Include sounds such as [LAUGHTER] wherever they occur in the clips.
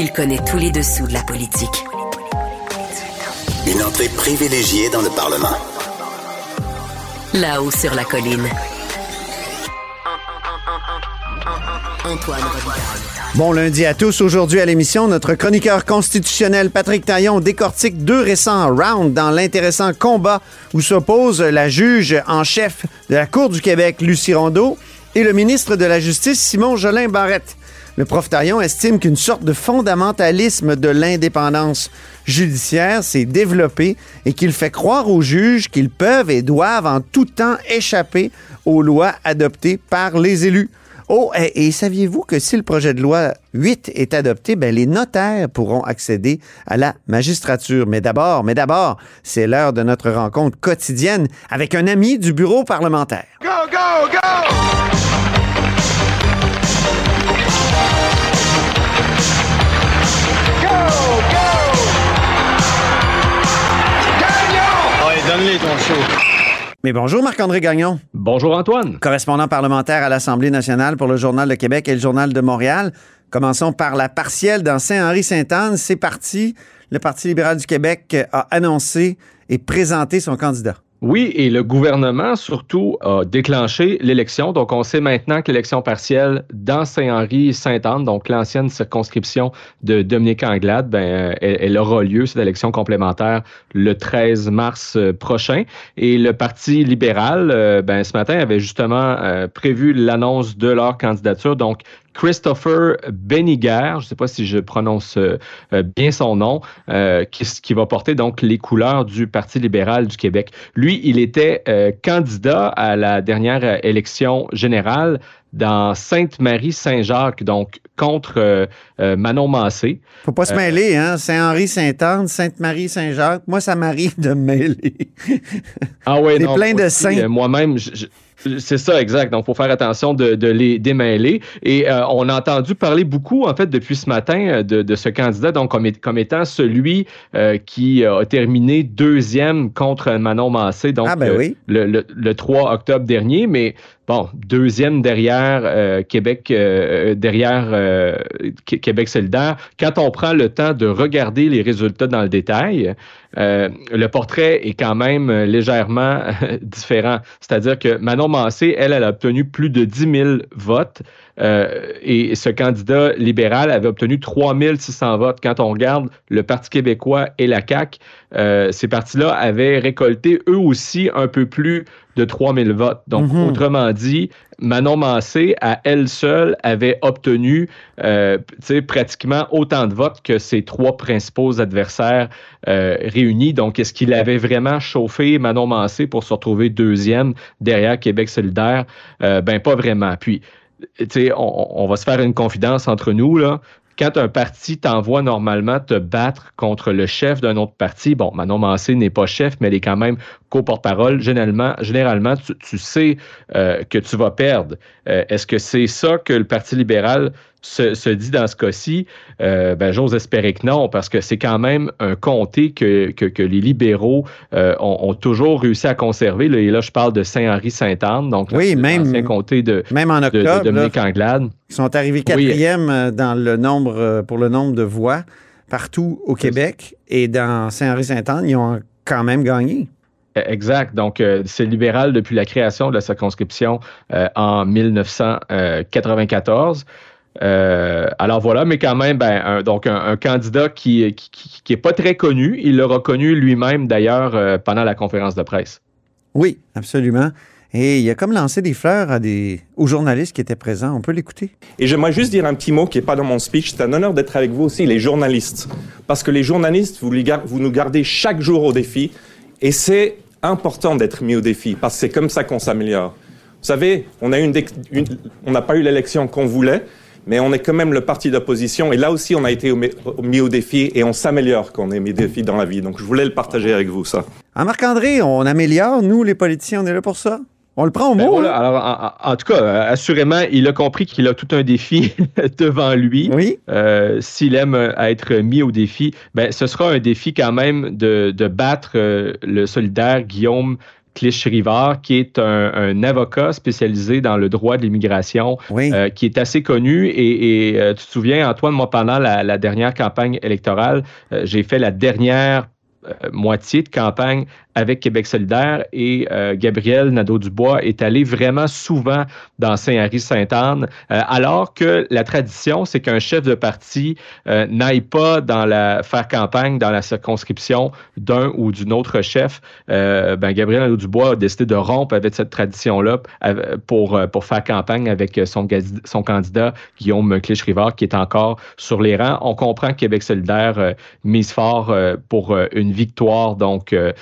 Il connaît tous les dessous de la politique. Une entrée privilégiée dans le Parlement. Là-haut sur la colline. Antoine Robitaille. Bon lundi à tous. Aujourd'hui à l'émission, notre chroniqueur constitutionnel Patrick Taillon décortique deux récents rounds dans l'intéressant combat où s'oppose la juge en chef de la Cour du Québec, Lucie Rondeau, et le ministre de la Justice, Simon Jolin Barrette. Le prof estime qu'une sorte de fondamentalisme de l'indépendance judiciaire s'est développé et qu'il fait croire aux juges qu'ils peuvent et doivent en tout temps échapper aux lois adoptées par les élus. Oh, et, et saviez-vous que si le projet de loi 8 est adopté, ben, les notaires pourront accéder à la magistrature? Mais d'abord, mais d'abord, c'est l'heure de notre rencontre quotidienne avec un ami du bureau parlementaire. Go, go, go! Go, go! Gagnon! Ouais, donne-les ton show. Mais bonjour Marc-André Gagnon, Bonjour Antoine. correspondant parlementaire à l'Assemblée nationale pour le Journal de Québec et le Journal de Montréal. Commençons par la partielle dans Saint-Henri-Sainte-Anne. C'est parti. Le Parti libéral du Québec a annoncé et présenté son candidat. Oui, et le gouvernement surtout a déclenché l'élection. Donc, on sait maintenant que l'élection partielle dans Saint-Henri-Sainte-Anne, donc l'ancienne circonscription de Dominique Anglade, ben, elle, elle aura lieu, cette élection complémentaire, le 13 mars euh, prochain. Et le Parti libéral, euh, ben, ce matin, avait justement euh, prévu l'annonce de leur candidature. Donc, Christopher Beniger, je ne sais pas si je prononce euh, euh, bien son nom, euh, qui, qui va porter donc les couleurs du Parti libéral du Québec. Lui, il était euh, candidat à la dernière élection générale dans Sainte-Marie-Saint-Jacques, donc contre Manon Massé. Faut pas se mêler, hein? Saint-Henri-Sainte-Anne, Sainte-Marie-Saint-Jacques. Moi, ça m'arrive de me mêler. Ah ouais, non, plein de saints. Moi-même, je- je- c'est ça, exact. Donc, il faut faire attention de, de les démêler. Et euh, on a entendu parler beaucoup, en fait, depuis ce matin, euh, de, de ce candidat, donc comme, étant celui euh, qui a terminé deuxième contre Manon Massé, donc Ah, ben oui. le, le- le 3 octobre dernier. Mais bon, deuxième derrière euh, Québec, euh, derrière euh, Qu- Québec solidaire. Quand on prend le temps de regarder les résultats dans le détail, euh, le portrait est quand même euh, légèrement [LAUGHS] différent. C'est-à-dire que Manon Massé, elle, elle a obtenu plus de 10 000 votes euh, et ce candidat libéral avait obtenu 3 600 votes. Quand on regarde le Parti québécois et la CAQ, euh, ces partis-là avaient récolté eux aussi un peu plus de 3 000 votes. Donc, Mhm. autrement dit, Manon Massé, à elle seule, avait obtenu euh, pratiquement autant de votes que ses trois principaux adversaires euh, réunis. Donc, est-ce qu'il avait vraiment chauffé Manon Massé pour se retrouver deuxième derrière Québec solidaire? Euh, ben, pas vraiment. Puis, on, va se faire une confidence entre nous, là. Quand un parti t'envoie normalement te battre contre le chef d'un autre parti, bon, Manon Massé n'est pas chef, mais elle est quand même co-porte-parole. Généralement, généralement tu, tu sais euh, que tu vas perdre. Euh, Est-ce que c'est ça que le Parti libéral se, se dit dans ce cas-ci? Euh, ben, j'ose espérer que non, parce que c'est quand même un comté que, que, que les libéraux euh, ont, ont toujours réussi à conserver. Là, et là, je parle de Saint-Henri-Sainte-Anne, donc Oui, même- l'ancien comté de, Même en de, de octobre, là, Anglade. ils sont arrivés quatrième dans le nombre, pour le nombre de voix partout au Québec. Et dans Saint-Henri-Sainte-Anne, ils ont quand même gagné. Exact. Donc, euh, c'est libéral depuis la création de la circonscription euh, en 1994. Euh, alors voilà, mais quand même, ben, un, donc un, un candidat qui, qui, qui, qui est pas très connu. Il l'a reconnu lui-même d'ailleurs euh, pendant la conférence de presse. Oui, absolument. Et il a comme lancé des fleurs à des, aux journalistes qui étaient présents. On peut l'écouter. Et j'aimerais juste dire un petit mot qui n'est pas dans mon speech. C'est un honneur d'être avec vous aussi, les journalistes. Parce que les journalistes, vous, les gar- vous nous gardez chaque jour au défi. Et c'est important d'être mis au défi, parce que c'est comme ça qu'on s'améliore. Vous savez, on une, n'a pas eu l'élection qu'on voulait, mais on est quand même le parti d'opposition. Et là aussi, on a été mis au défi et on s'améliore quand on est mis au défi dans la vie. Donc, je voulais le partager avec vous, ça. Marc-André, on améliore, nous, les politiciens, on est là pour ça? On le prend au Ben mot. voilà, hein? alors, en, tout cas, euh, assurément, il a compris qu'il a tout un défi [LAUGHS] devant lui. Oui. Euh, S'il aime euh, être mis au défi, ben, ce sera un défi quand même de, de battre euh, le solidaire Guillaume Clich-Rivard, qui est un, un avocat spécialisé dans le droit de l'immigration, Oui. euh, qui est assez connu. Et, et, euh, tu te souviens, Antoine, moi, pendant la, la dernière campagne électorale, euh, j'ai fait la dernière moitié de campagne avec Québec solidaire et euh, Gabriel Nadeau-Dubois est allé vraiment souvent dans Saint-Henri-Sainte-Anne, euh, alors que la tradition, c'est qu'un chef de parti euh, n'aille pas dans la, faire campagne dans la circonscription d'un ou d'une autre chef. Ben, Gabriel Nadeau-Dubois a décidé de rompre avec cette tradition-là pour, pour faire campagne avec son, son candidat Guillaume Clich-Rivard, qui est encore sur les rangs. On comprend que Québec solidaire mise fort pour une victoire donc euh,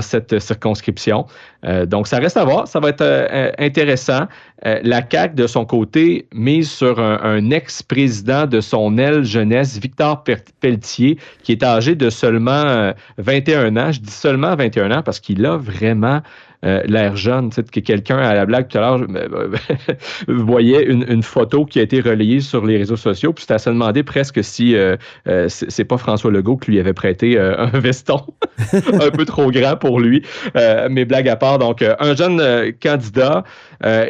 cette circonscription. Euh, donc, ça reste à voir. Ça va être euh, intéressant. Euh, la CAQ, de son côté, mise sur un, ex-président de son aile jeunesse, Victor Pelletier, qui est âgé de seulement euh, 21 ans. Je dis seulement 21 ans parce qu'il a vraiment euh, l'air jeune. Tu sais, que quelqu'un, à la blague tout à l'heure, je- [LAUGHS] voyait une, une photo qui a été relayée sur les réseaux sociaux, puis c'était à se demander presque si euh, euh, c'est pas François Legault qui lui avait prêté euh, un [LAUGHS] veston [LAUGHS] un peu trop grand pour lui. Euh, mais blague à part, donc un jeune candidat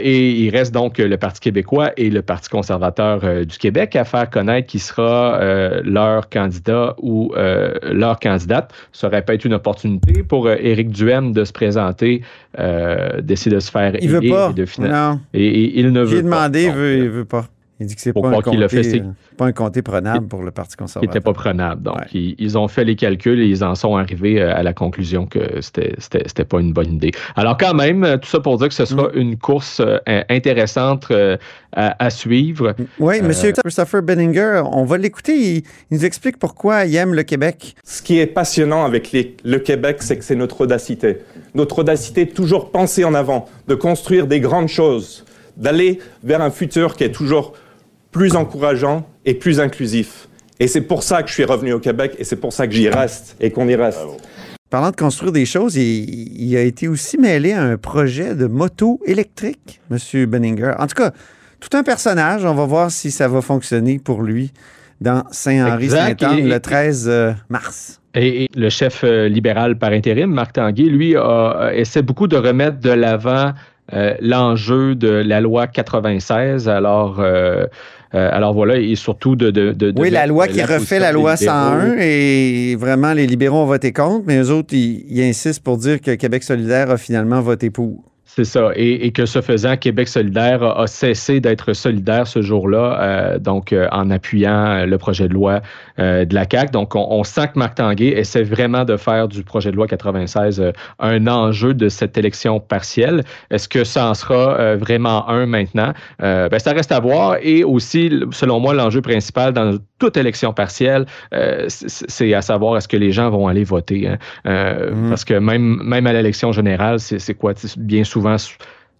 et il reste donc le Parti québécois et le Parti conservateur euh, du Québec à faire connaître qui sera euh, leur candidat ou euh, leur candidate. Ça aurait pas été une opportunité pour euh, Éric Duhem de se présenter, euh, d'essayer de se faire Il veut élire pas. et de finan- Non. Et, et il ne veut demandé, pas. il veut, il euh, veut pas. Il dit que c'est pas euh, pas un comté prenable pour le Parti qui conservateur. n'était pas prenable. Donc, Ouais. ils, ils ont fait les calculs et ils en sont arrivés euh, à la conclusion que c'était c'était c'était pas une bonne idée. Alors, quand même, euh, tout ça pour dire que ce sera Mm. une course euh, intéressante euh, à, à suivre. Oui, Euh, Monsieur Christopher Benninger, on va l'écouter. Il, il nous explique pourquoi il aime le Québec. Ce qui est passionnant avec les- le Québec, c'est que c'est notre audacité. Notre audacité de toujours penser en avant, de construire des grandes choses, d'aller vers un futur qui est toujours plus encourageant et plus inclusif. Et c'est pour ça que je suis revenu au Québec et c'est pour ça que j'y reste et qu'on y reste. Parlant de construire des choses, il, il a été aussi mêlé à un projet de moto électrique, Monsieur Benninger. En tout cas, tout un personnage. On va voir si ça va fonctionner pour lui dans. Et- le 13 euh, mars. Et, et le chef euh, libéral par intérim, Marc Tanguay, lui, a, a- essaie beaucoup de remettre de l'avant euh, l'enjeu de la loi 96. Alors, euh, euh, alors voilà, et surtout de. de, de- de Oui, la loi qui refait la loi libéraux. 101 et vraiment, les libéraux ont voté contre, mais eux autres, ils, ils insistent pour dire que Québec solidaire a finalement voté pour. C'est ça. Et, et que ce faisant, Québec solidaire a, a cessé d'être solidaire ce jour-là, euh, donc euh, en appuyant euh, le projet de loi euh, de la CAQ. Donc, on, on sent que Marc Tanguay essaie vraiment de faire du projet de loi 96 euh, un enjeu de cette élection partielle. Est-ce que ça en sera vraiment un maintenant? Ben, ça reste à voir. Et aussi, selon moi, l'enjeu principal dans toute élection partielle, c'est à savoir est-ce que les gens vont aller voter. hein? Mhm. Parce que même, même à l'élection générale, c'est quoi? Bien souvent, so-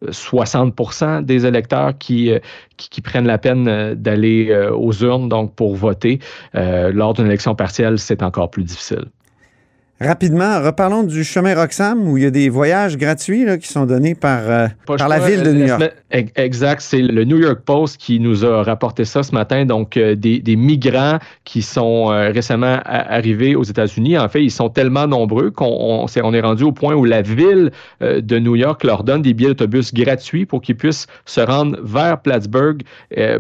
60% des électeurs qui, euh, qui, prennent la peine euh, d'aller euh, aux urnes donc pour voter. Euh, lors d'une élection partielle, c'est encore plus difficile. Rapidement, reparlons du chemin Roxham où il y a des voyages gratuits là, qui sont donnés par, euh, par la ville de New York. Exact, c'est le New York Post qui nous a rapporté ça ce matin. Donc, euh, des, des migrants qui sont euh, récemment arrivés aux États-Unis. En fait, ils sont tellement nombreux qu'on on, on est rendu au point où la ville de New York leur donne des billets d'autobus gratuits pour qu'ils puissent se rendre vers Plattsburgh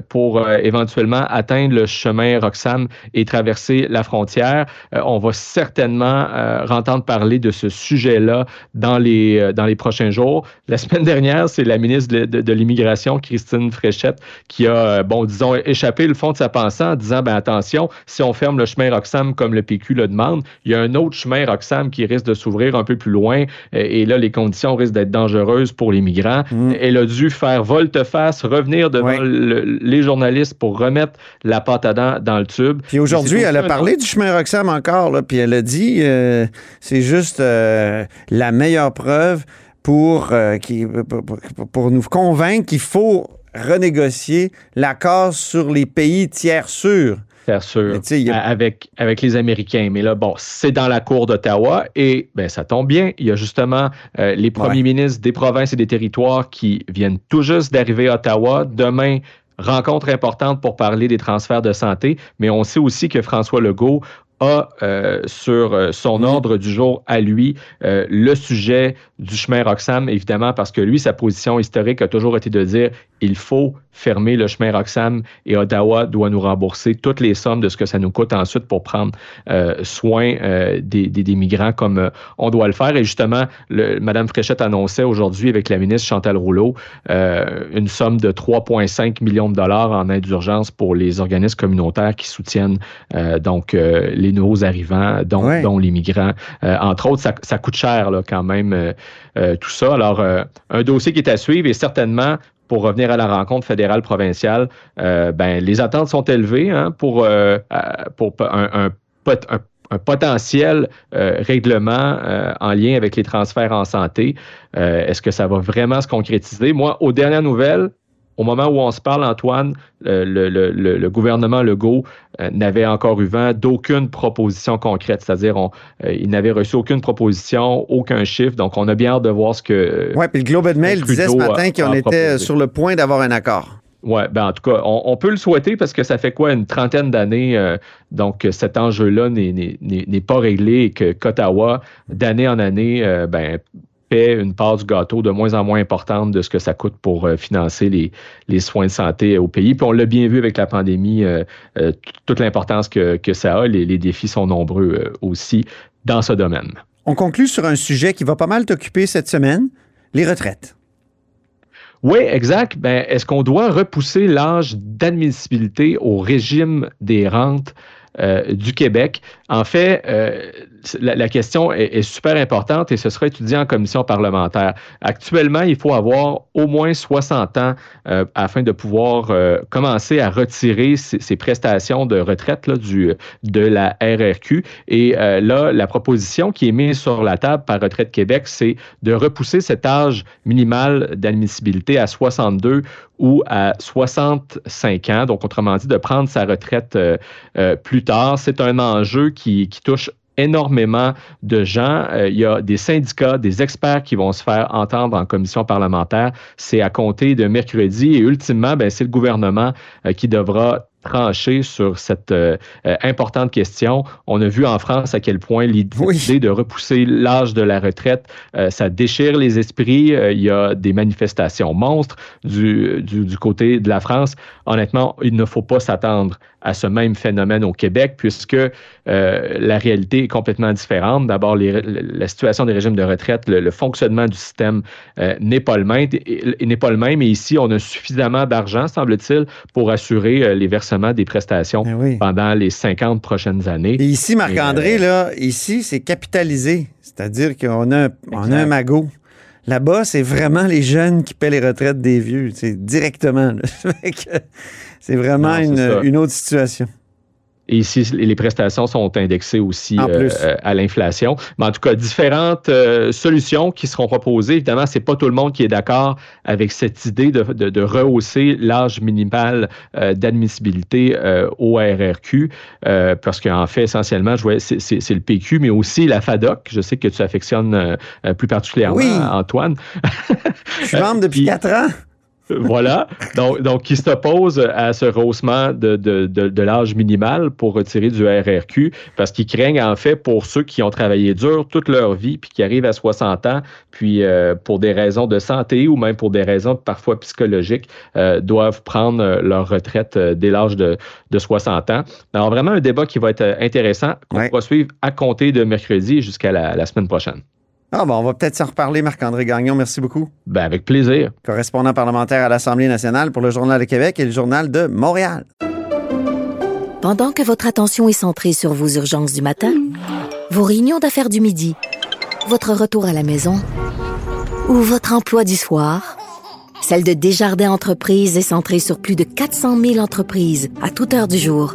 pour éventuellement atteindre le chemin Roxham et traverser la frontière. On va certainement euh, entendre parler de ce sujet-là dans les, euh, dans les prochains jours. La semaine [LAUGHS] dernière, c'est la ministre de, de- de l'Immigration, Christine Fréchette, qui a, euh, bon, disons, échappé le fond de sa pensée en disant, ben attention, si on ferme le chemin Roxham comme le PQ le demande, il y a un autre chemin Roxham qui risque de s'ouvrir un peu plus loin, euh, et là, les conditions risquent d'être dangereuses pour les migrants. Elle a dû faire volte-face, revenir devant Ouais. le- les journalistes pour remettre la pâte à dents dans le tube. Puis aujourd'hui, elle a parlé du chemin Roxham encore, là, puis elle a dit euh, c'est juste euh, la meilleure preuve pour, euh, qui, pour, nous convaincre qu'il faut renégocier l'accord sur les pays tiers sûrs. Sûr, a- avec, avec les Américains. Mais là, bon, c'est dans la cour d'Ottawa et ben, ça tombe bien. Il y a justement euh, les premiers Ouais. ministres des provinces et des territoires qui viennent tout juste d'arriver à Ottawa. Demain, rencontre importante pour parler des transferts de santé. Mais on sait aussi que François Legault a euh, sur euh, son ordre du jour à lui euh, le sujet du chemin Roxham, évidemment, parce que lui, sa position historique a toujours été de dire il faut fermer le chemin Roxham et Ottawa doit nous rembourser toutes les sommes de ce que ça nous coûte ensuite pour prendre euh, soin euh, des, des- des migrants comme euh, on doit le faire. Et justement, le, Mme Fréchette annonçait aujourd'hui avec la ministre Chantal Rouleau une somme de 3,5 millions de dollars en aide d'urgence pour les organismes communautaires qui soutiennent donc les nouveaux arrivants, dont, Ouais. dont les migrants. Entre autres, ça, ça coûte cher là, quand même tout ça. Alors, un dossier qui est à suivre et certainement pour revenir à la rencontre fédérale provinciale, euh, ben, les attentes sont élevées hein, pour, euh, pour un, un pot- un- un potentiel euh, règlement en lien avec les transferts en santé. Est-ce que ça va vraiment se concrétiser? Moi, aux dernières nouvelles, au moment où on se parle, Antoine, le, le- le- le gouvernement Legault euh, n'avait encore eu vent d'aucune proposition concrète, c'est-à-dire euh, il n'avait reçu aucune proposition, aucun chiffre, donc on a bien hâte de voir ce que... Oui, puis le Globe and Mail disait ce matin qu'on était proposé. sur le point d'avoir un accord. Oui, ben en tout cas, on, on peut le souhaiter parce que ça fait quoi, une trentaine d'années, euh, donc cet enjeu-là n'est pas réglé et que qu'Ottawa, d'année en année, euh, ben, paie une part du gâteau de moins en moins importante de ce que ça coûte pour euh, financer les, les soins de santé au pays. Puis on l'a bien vu avec la pandémie, euh, euh, toute l'importance que, que ça a. Les, les défis sont nombreux euh, aussi dans ce domaine. On conclut sur un sujet qui va pas mal t'occuper cette semaine, les retraites. Oui, exact. Ben, est-ce qu'on doit repousser l'âge d'admissibilité au régime des rentes euh, du Québec? En fait, euh, la, question est, super importante et ce sera étudié en commission parlementaire. Actuellement, il faut avoir au moins 60 ans euh, afin de pouvoir euh, commencer à retirer ces, prestations de retraite là, du, de la RRQ. Et euh, là, la proposition qui est mise sur la table par Retraite Québec, c'est de repousser cet âge minimal d'admissibilité à 62 ou à 65 ans. Donc, autrement dit, de prendre sa retraite plus tard. C'est un enjeu qui touche énormément de gens. Euh, il y a des syndicats, des experts qui vont se faire entendre en commission parlementaire. C'est à compter de mercredi et ultimement, ben, c'est le gouvernement euh, qui devra trancher sur cette euh, importante question. On a vu en France à quel point l'idée Oui. de repousser l'âge de la retraite, euh, ça déchire les esprits. Euh, il y a des manifestations monstres du, du, du côté de la France. Honnêtement, il ne faut pas s'attendre à ce même phénomène au Québec puisque euh, la réalité est complètement différente. D'abord, la situation des régimes de retraite, le, le fonctionnement du système euh, n'est pas le même. N'est pas le même. Et ici, on a suffisamment d'argent, semble-t-il, pour assurer euh, les versements des prestations oui. pendant les 50 prochaines années. Et ici, Marc-André, là, ici, c'est capitalisé. C'est-à-dire qu'on a, un- on a un magot. Là-bas, c'est vraiment les jeunes qui paient les retraites des vieux, c'est directement. [LAUGHS] c'est vraiment Non, une autre situation. Et ici, les prestations sont indexées aussi euh, à l'inflation. Mais en tout cas, différentes euh, solutions qui seront proposées. Évidemment, c'est pas tout le monde qui est d'accord avec cette idée de, de- de rehausser l'âge minimal euh, d'admissibilité euh, au RRQ, euh, parce qu'en fait, essentiellement, je vois, c'est, c'est- c'est le PQ, mais aussi la FADOC. Je sais que tu affectionnes euh, plus particulièrement, Oui. Antoine. Je suis membre depuis puis- quatre ans. Voilà. Donc, donc, qui s'oppose à ce rehaussement de, de, de, de l'âge minimal pour retirer du RRQ parce qu'ils craignent, en fait, pour ceux qui ont travaillé dur toute leur vie puis qui arrivent à 60 ans, puis euh, pour des raisons de santé ou même pour des raisons parfois psychologiques, euh, doivent prendre euh, leur retraite dès l'âge de, de 60 ans. Alors, vraiment un débat qui va être intéressant, qu'on Ouais. va suivre à compter de mercredi jusqu'à la, la semaine prochaine. Ah bon, on va peut-être s'en reparler, Marc-André Gagnon. Merci beaucoup. Ben, avec plaisir. Correspondant parlementaire à l'Assemblée nationale pour le Journal de Québec et le Journal de Montréal. Pendant que votre attention est centrée sur vos urgences du matin, vos réunions d'affaires du midi, votre retour à la maison ou votre emploi du soir, celle de Desjardins Entreprises est centrée sur plus de 400 000 entreprises à toute heure du jour.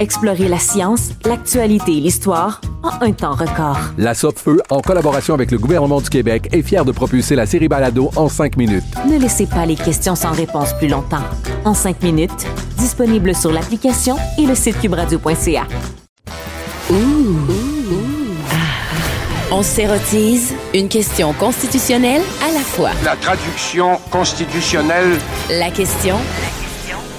Explorez la science, l'actualité et l'histoire en un temps record. La Feu, en collaboration avec le gouvernement du Québec, est fière de propulser la série Balado en cinq minutes. Ne laissez pas les questions sans réponse plus longtemps. En cinq minutes, disponible sur l'application et le site cubradio.ca. On s'érotise une question constitutionnelle à la fois. La traduction constitutionnelle. La question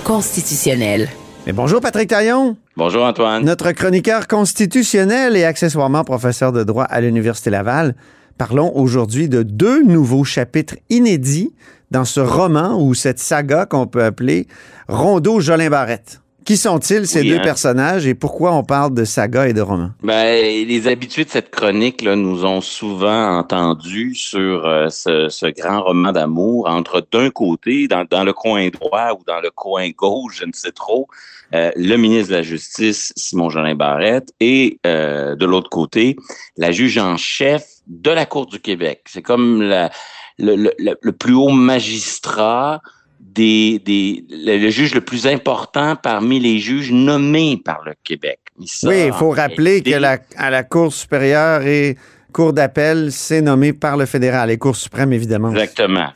constitutionnelle. Mais bonjour Patrick Taillon. Bonjour Antoine. Notre chroniqueur constitutionnel et accessoirement professeur de droit à l'Université Laval. Parlons aujourd'hui de deux nouveaux chapitres inédits dans ce roman ou cette saga qu'on peut appeler Rondeau Jolin Barrette. Qui sont-ils ces Oui, deux hein. personnages et pourquoi on parle de saga et de roman? Ben, les habitués de cette chronique là, nous ont souvent entendu sur euh, ce, ce grand roman d'amour entre d'un côté, dans, dans le coin droit ou dans le coin gauche, je ne sais trop, euh, le ministre de la Justice, Simon Jolin Barrette, et euh, de l'autre côté, la juge en chef de la Cour du Québec. C'est comme la, le, le- le- le plus haut magistrat des, des le, le juge le plus important parmi les juges nommés par le Québec. Ça, oui, il faut rappeler réalité, que la, à la Cour supérieure et Cour d'appel, c'est nommé par le fédéral et Cour suprême, évidemment. Exactement.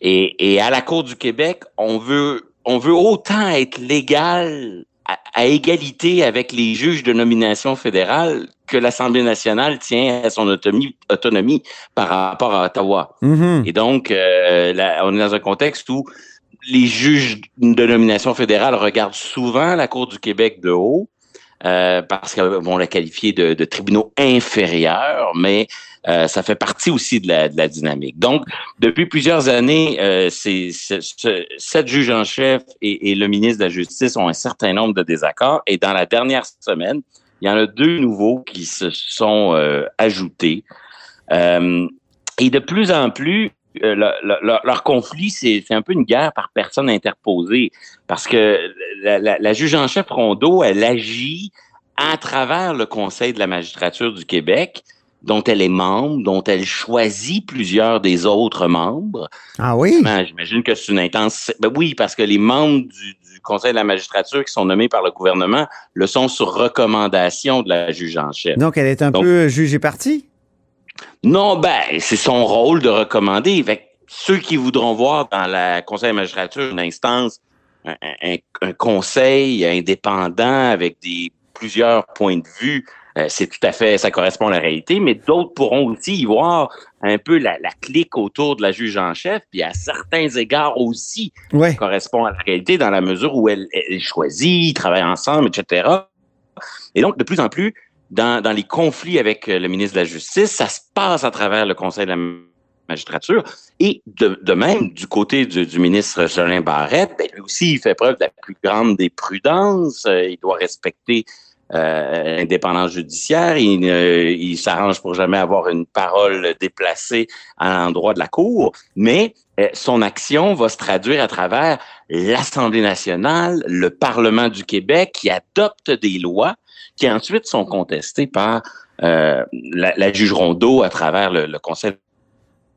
Et, et à la Cour du Québec, on veut, on veut autant être légal à, à égalité avec les juges de nomination fédérale que l'Assemblée nationale tient à son autonomie, autonomie par rapport à Ottawa. Mhm. Et donc, euh, là, on est dans un contexte où les juges de nomination fédérale regardent souvent la Cour du Québec de haut euh, parce qu'ils vont la qualifier de, de tribunaux inférieurs, mais euh, ça fait partie aussi de la, de la dynamique. Donc, depuis plusieurs années, euh, c'est, c'est- ce- sept juges en chef et, et le ministre de la Justice ont un certain nombre de désaccords. Et dans la dernière semaine, il y en a deux nouveaux qui se sont euh, ajoutés. Euh, et de plus en plus, euh, le- le- leur, leur conflit, c'est un peu une guerre par personne interposée. Parce que la, juge en chef Rondeau, elle agit à travers le Conseil de la magistrature du Québec, dont elle est membre, dont elle choisit plusieurs des autres membres. Ah oui? J'imagine que c'est une intense. Ben oui, parce que les membres du, du Conseil de la magistrature qui sont nommés par le gouvernement le sont sur recommandation de la juge en chef. Donc, elle est un Donc- peu jugée partie? Non, ben, c'est son rôle de recommander. Fait que ceux qui voudront voir dans la Conseil de la magistrature une instance, un, un- un conseil indépendant avec des plusieurs points de vue, euh, c'est tout à fait, ça correspond à la réalité, mais d'autres pourront aussi y voir un peu la, la clique autour de la juge en chef, puis à certains égards aussi, Ouais. ça correspond à la réalité dans la mesure où elle, elle choisit, ils travaillent ensemble, etc. Et donc, de plus en plus, dans, dans les conflits avec euh, le ministre de la Justice, ça se passe à travers le Conseil de la magistrature. Et de, de même, du côté du, du ministre Jolin Barrette, ben, lui aussi, il fait preuve de la plus grande des prudences. Euh, il doit respecter euh, indépendance judiciaire. Il, ne- il s'arrange pour jamais avoir une parole déplacée à l'endroit de la Cour, mais euh, son action va se traduire à travers l'Assemblée nationale, le Parlement du Québec, qui adopte des lois qui ensuite sont contestées par euh, la, la juge Rondeau à travers le, le Conseil.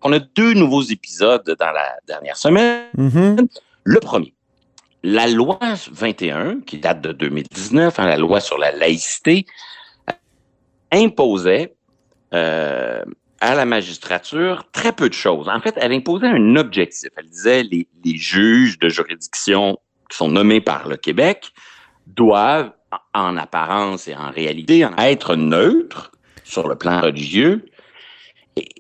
On a deux nouveaux épisodes dans la dernière semaine. Mhm. Le premier, la loi 21, qui date de 2019, hein, la loi sur la laïcité, imposait euh, à la magistrature très peu de choses. En fait, elle imposait un objectif. Elle disait les, les juges de juridiction qui sont nommés par le Québec doivent, en apparence et en réalité, être neutres sur le plan religieux,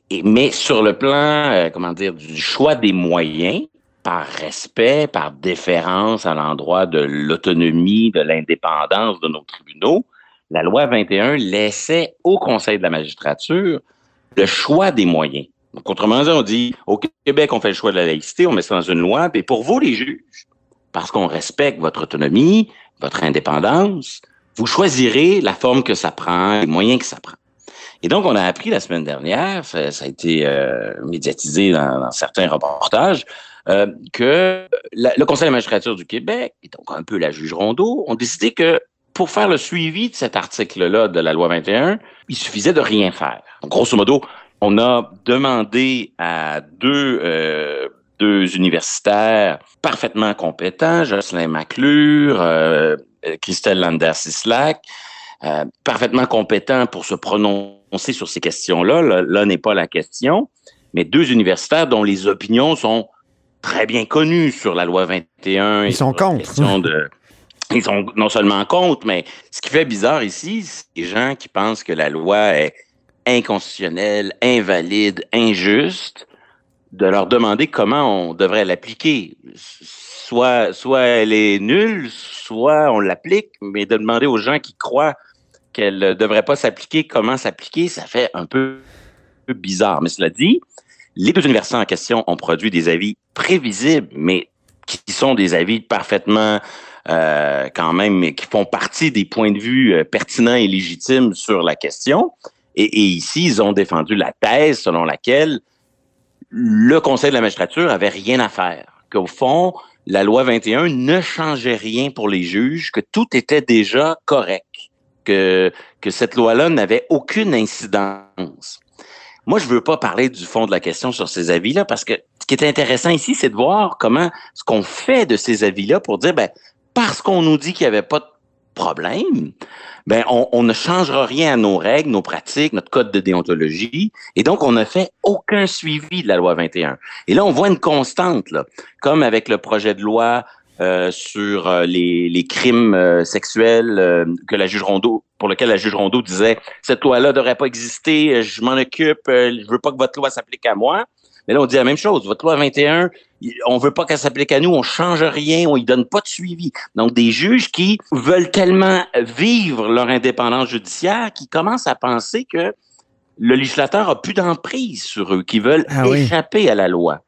et- mais sur le plan, euh, comment dire, du choix des moyens, par respect, par déférence à l'endroit de l'autonomie, de l'indépendance de nos tribunaux, la loi 21 laissait au Conseil de la magistrature le choix des moyens. Donc, autrement dit, on dit, au Québec, on fait le choix de la laïcité, on met ça dans une loi, et pour vous, les juges, parce qu'on respecte votre autonomie, votre indépendance, vous choisirez la forme que ça prend, les moyens que ça prend. Et donc, on a appris la semaine dernière, ça, ça a été euh, médiatisé dans, dans certains reportages, euh, que la- le Conseil de magistrature du Québec, et donc un peu la juge Rondeau, ont décidé que pour faire le suivi de cet article-là de la loi 21, il suffisait de rien faire. Donc, grosso modo, on a demandé à deux, euh, deux universitaires parfaitement compétents, Jocelyn McClure, euh, euh, Christelle Lander-Sislak, euh, parfaitement compétents pour se prononcer sur ces questions-là. Là, là n'est pas la question, mais deux universitaires dont les opinions sont très bien connues sur la loi 21. Ils sont contre. de [LAUGHS] ils sont non seulement contre, mais ce qui fait bizarre ici, c'est les gens qui pensent que la loi est inconstitutionnelle, invalide, injuste, de leur demander comment on devrait l'appliquer. Soit, soit elle est nulle, soit on l'applique, mais de demander aux gens qui croient qu'elle ne devrait pas s'appliquer, comment s'appliquer, ça fait un peu bizarre. Mais cela dit, les deux universités en question ont produit des avis prévisibles, mais qui sont des avis parfaitement euh, quand même, qui font partie des points de vue euh, pertinents et légitimes sur la question. Et, et ici, ils ont défendu la thèse selon laquelle le Conseil de la magistrature avait rien à faire, qu'au fond, la loi 21 ne changeait rien pour les juges, que tout était déjà correct, que, que cette loi-là n'avait aucune incidence. Moi, je veux pas parler du fond de la question sur ces avis-là parce que ce qui est intéressant ici, c'est de voir comment ce qu'on fait de ces avis-là pour dire, ben, parce qu'on nous dit qu'il n'y avait pas de problème, ben, on, on, ne changera rien à nos règles, nos pratiques, notre code de déontologie. Et donc, on ne fait aucun suivi de la loi 21. Et là, on voit une constante, là, comme avec le projet de loi euh, sur euh, les, les, crimes euh, sexuels euh, que la juge Rondeau, pour lequel la juge Rondeau disait cette loi-là devrait pas exister, je m'en occupe, je veux pas que votre loi s'applique à moi. Mais là, on dit la même chose. Votre loi 21, on veut pas qu'elle s'applique à nous, on change rien, on y donne pas de suivi. Donc, des juges qui veulent tellement vivre leur indépendance judiciaire qu'ils commencent à penser que le législateur a plus d'emprise sur eux, qui veulent ah échapper à la loi.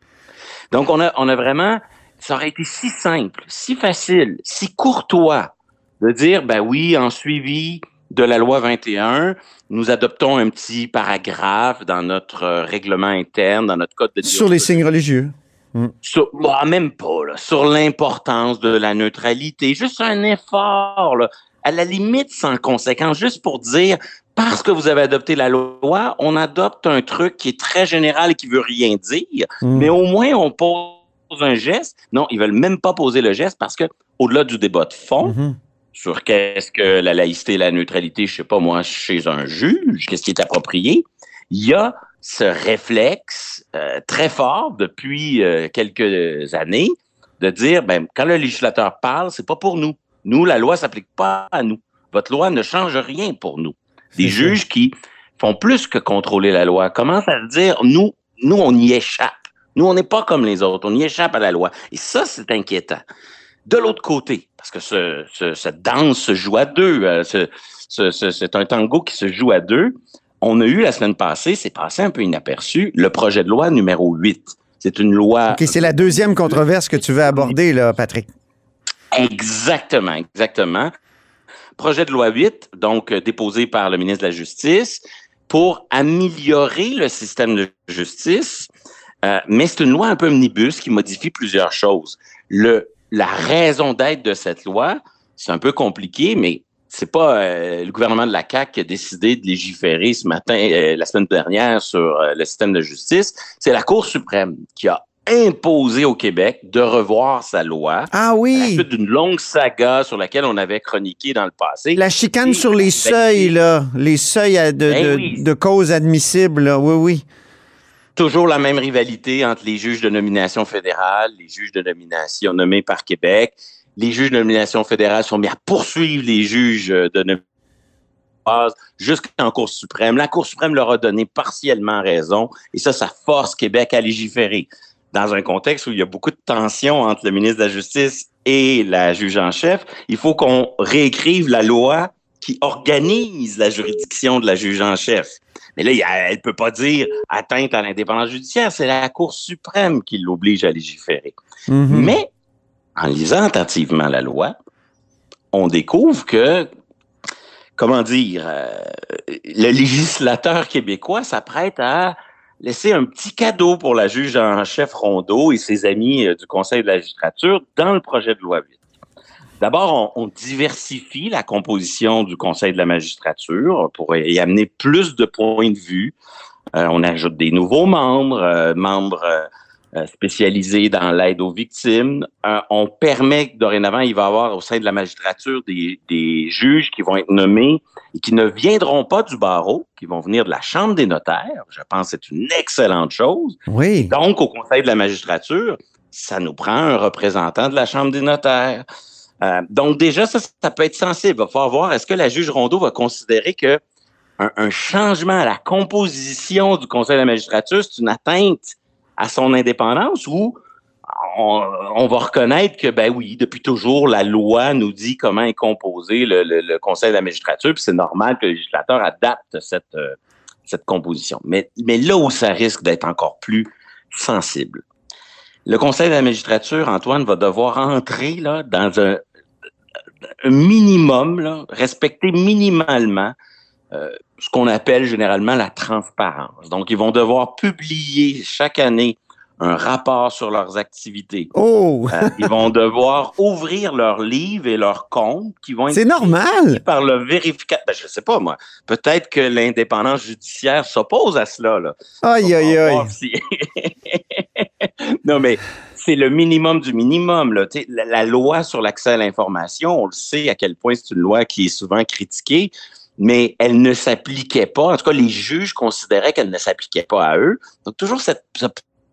Donc, on a, on a vraiment, ça aurait été si simple, si facile, si courtois de dire, ben oui, en suivi de la loi 21, nous adoptons un petit paragraphe dans notre euh, règlement interne, dans notre code de Sur les signes religieux. Mm. Sur, bah, même pas, là, sur l'importance de la neutralité. Juste un effort, là, à la limite sans conséquence, juste pour dire, parce que vous avez adopté la loi, on adopte un truc qui est très général et qui veut rien dire, mm. mais au moins on pose un geste. Non, ils veulent même pas poser le geste parce que, au-delà du débat de fond, mm -hmm sur qu'est-ce que la laïcité et la neutralité, je sais pas moi, chez un juge, qu'est-ce qui est approprié, il y a ce réflexe euh, très fort depuis euh, quelques années de dire, ben, quand le législateur parle, c'est pas pour nous. Nous, la loi s'applique pas à nous. Votre loi ne change rien pour nous. Des juges qui font plus que contrôler la loi commencent à dire, nous, nous, on y échappe? Nous, on n'est pas comme les autres. On y échappe à la loi. Et ça, c'est inquiétant. De l'autre côté, parce que ce, ce, cette danse se joue à deux, euh, ce, c'est un tango qui se joue à deux. On a eu la semaine passée, c'est passé un peu inaperçu, le projet de loi numéro 8. C'est une loi. OK, c'est la deuxième controverse que tu veux aborder, là, Patrick. Exactement, exactement. projet de loi 8, donc euh, déposé par le ministre de la Justice, pour améliorer le système de justice. Euh, mais c'est une loi un peu omnibus qui modifie plusieurs choses. Le, la raison d'être de cette loi, c'est un peu compliqué, mais c'est pas euh, le gouvernement de la CAQ qui a décidé de légiférer ce matin, euh, la semaine dernière, sur le système de justice. C'est la Cour suprême qui a imposé au Québec de revoir sa loi. Ah oui. À la suite d'une longue saga sur laquelle on avait chroniqué dans le passé. La chicane sur les seuils, là. Les seuils de, Ben de- oui. de causes admissibles, là. Oui, oui. Toujours la même rivalité entre les juges de nomination fédérale, les juges de nomination nommés par Québec. Les juges de nomination fédérale sont mis à poursuivre les juges de nomination jusqu'en Cour suprême. La Cour suprême leur a donné partiellement raison et ça, ça force Québec à légiférer. Dans un contexte où il y a beaucoup de tensions entre le ministre de la Justice et la juge en chef, il faut qu'on réécrive la loi qui organise la juridiction de la juge en chef. Mais là, elle ne peut pas dire atteinte à l'indépendance judiciaire. C'est la Cour suprême qui l'oblige à légiférer. Mhm. Mais, en lisant attentivement la loi, on découvre que, comment dire, euh, le législateur québécois s'apprête à laisser un petit cadeau pour la juge en chef Rondeau et ses amis euh, du Conseil de la magistrature dans le projet de loi 8. D'abord, on, on diversifie la composition du Conseil de la magistrature pour y amener plus de points de vue. Euh, on ajoute des nouveaux membres, euh, membres euh, spécialisés dans l'aide aux victimes. On permet que dorénavant, il va y avoir au sein de la magistrature des, des juges qui vont être nommés et qui ne viendront pas du barreau, qui vont venir de la Chambre des notaires. Je pense que c'est une excellente chose. Oui. Donc, au Conseil de la magistrature, ça nous prend un représentant de la Chambre des notaires. Euh, donc, déjà, ça, ça peut être sensible. Il va falloir voir, est-ce que la juge Rondeau va considérer que un, changement à la composition du Conseil de la magistrature, c'est une atteinte à son indépendance ou on, va reconnaître que, ben oui, depuis toujours, la loi nous dit comment est composé le, Conseil de la magistrature, puis c'est normal que le législateur adapte cette, euh, cette composition. Mais, mais là où ça risque d'être encore plus sensible, le Conseil de la magistrature, Antoine, va devoir entrer là, dans un minimum, là, respecter minimalement euh, ce qu'on appelle généralement la transparence. Donc, ils vont devoir publier chaque année un rapport sur leurs activités. Oh! Euh, ils vont [LAUGHS] devoir ouvrir leurs livres et leurs comptes qui vont être C'est normal. par le vérificateur. Ben, je sais pas, moi. Peut-être que l'indépendance judiciaire s'oppose à cela, là. Aïe, aïe, aïe. si- [LAUGHS] [LAUGHS] non, mais c'est le minimum du minimum. Là. La loi sur l'accès à l'information, on le sait à quel point c'est une loi qui est souvent critiquée, mais elle ne s'appliquait pas. En tout cas, les juges considéraient qu'elle ne s'appliquait pas à eux. Donc, toujours cette, ce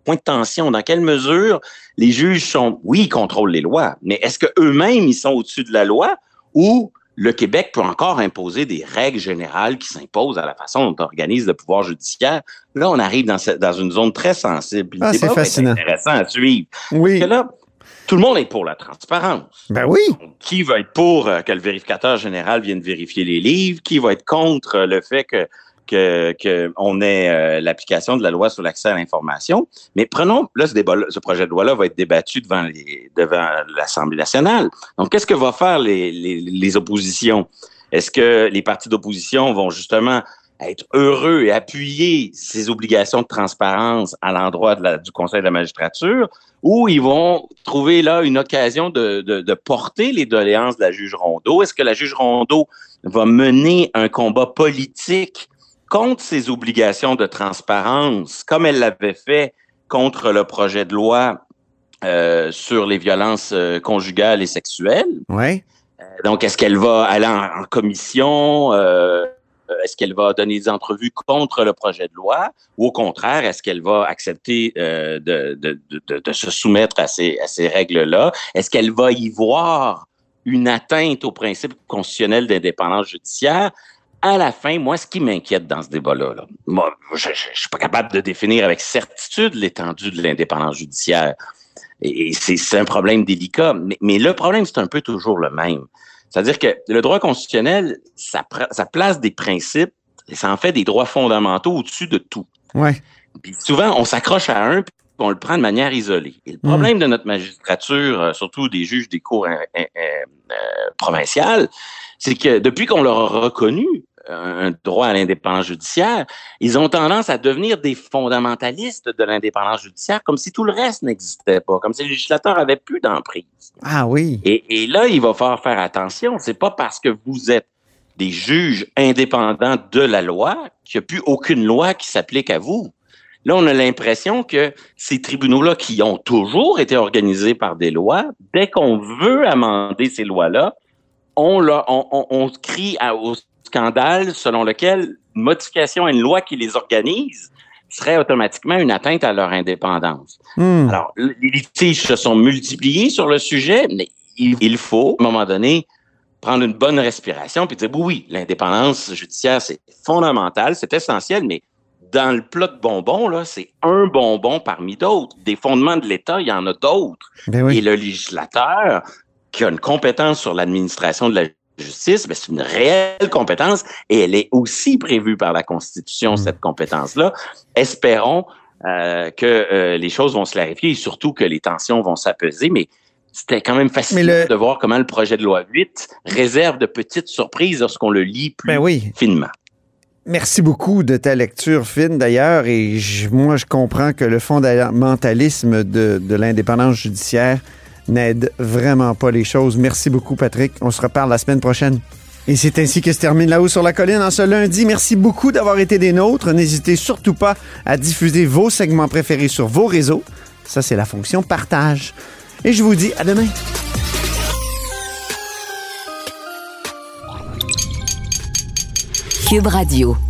point de tension. Dans quelle mesure les juges sont, oui, ils contrôlent les lois, mais est-ce qu'eux-mêmes, ils sont au-dessus de la loi ou le Québec peut encore imposer des règles générales qui s'imposent à la façon dont on organise le pouvoir judiciaire. Là, on arrive dans, une zone très sensible. Ah, c'est fascinant. intéressant à suivre. Oui. Parce que là, tout le monde est pour la transparence. Ben oui. Qui va être pour euh, que le vérificateur général vienne vérifier les livres? Qui va être contre euh, le fait que que, que on ait euh, l'application de la loi sur l'accès à l'information. Mais prenons, là, ce, débat ce projet de loi-là va être débattu devant devant l'Assemblée nationale. Donc, qu'est-ce que vont faire les, les, oppositions? Est-ce que les partis d'opposition vont justement être heureux et appuyer ces obligations de transparence à l'endroit du Conseil de la magistrature, ou ils vont trouver là une occasion de, de, de porter les doléances de la juge Rondeau? Est-ce que la juge Rondeau va mener un combat politique contre ses obligations de transparence, comme elle l'avait fait contre le projet de loi euh, sur les violences euh, conjugales et sexuelles? Ouais. Donc, est-ce qu'elle va aller en, en commission? euh, est-ce qu'elle va donner des entrevues contre le projet de loi? Ou au contraire, est-ce qu'elle va accepter euh, de, de, de, de se soumettre à ces, à ces règles-là? Est-ce qu'elle va y voir une atteinte au principe constitutionnel d'indépendance judiciaire? À la fin, moi, ce qui m'inquiète dans ce débat-là, là, moi, je ne suis pas capable de définir avec certitude l'étendue de l'indépendance judiciaire. Et, et c'est un problème délicat. Mais, mais le problème, c'est un peu toujours le même. C'est-à-dire que le droit constitutionnel, ça, place des principes et ça en fait des droits fondamentaux au-dessus de tout. Ouais. Puis souvent, on s'accroche à un puis on le prend de manière isolée. Et le problème de notre magistrature, euh, surtout des juges des cours euh, euh, provinciales, c'est que depuis qu'on leur a reconnu un droit à l'indépendance judiciaire, ils ont tendance à devenir des fondamentalistes de l'indépendance judiciaire, comme si tout le reste n'existait pas, comme si le législateur avait plus d'emprise. Ah oui. Et, et, là, il va falloir faire attention. C'est pas parce que vous êtes des juges indépendants de la loi qu'il n'y a plus aucune loi qui s'applique à vous. Là, on a l'impression que ces tribunaux-là, qui ont toujours été organisés par des lois, dès qu'on veut amender ces lois-là, on, on, on, on crie à, au scandale selon lequel une modification à une loi qui les organise serait automatiquement une atteinte à leur indépendance. Hmm. Alors, les litiges se sont multipliés sur le sujet, mais il faut, à un moment donné, prendre une bonne respiration puis dire oui, l'indépendance judiciaire, c'est fondamental, c'est essentiel, mais dans le plat de bonbons, là, c'est un bonbon parmi d'autres. Des fondements de l'État, il y en a d'autres. Ben oui. Et le législateur, qui a une compétence sur l'administration de la justice, ben, c'est une réelle compétence et elle est aussi prévue par la Constitution, Mm. cette compétence-là. Espérons euh, que euh, les choses vont se clarifier et surtout que les tensions vont s'apaiser, mais c'était quand même fascinant Mais le- de voir comment le projet de loi 8 réserve de petites surprises lorsqu'on le lit plus Ben oui. finement. Merci beaucoup de ta lecture fine d'ailleurs et je- moi je comprends que le fondamentalisme de, de l'indépendance judiciaire n'aide vraiment pas les choses. Merci beaucoup Patrick. On se reparle la semaine prochaine. Et c'est ainsi que se termine là-haut sur la colline en ce lundi. Merci beaucoup d'avoir été des nôtres. N'hésitez surtout pas à diffuser vos segments préférés sur vos réseaux. Ça, c'est la fonction partage. Et je vous dis à demain. Cube Radio.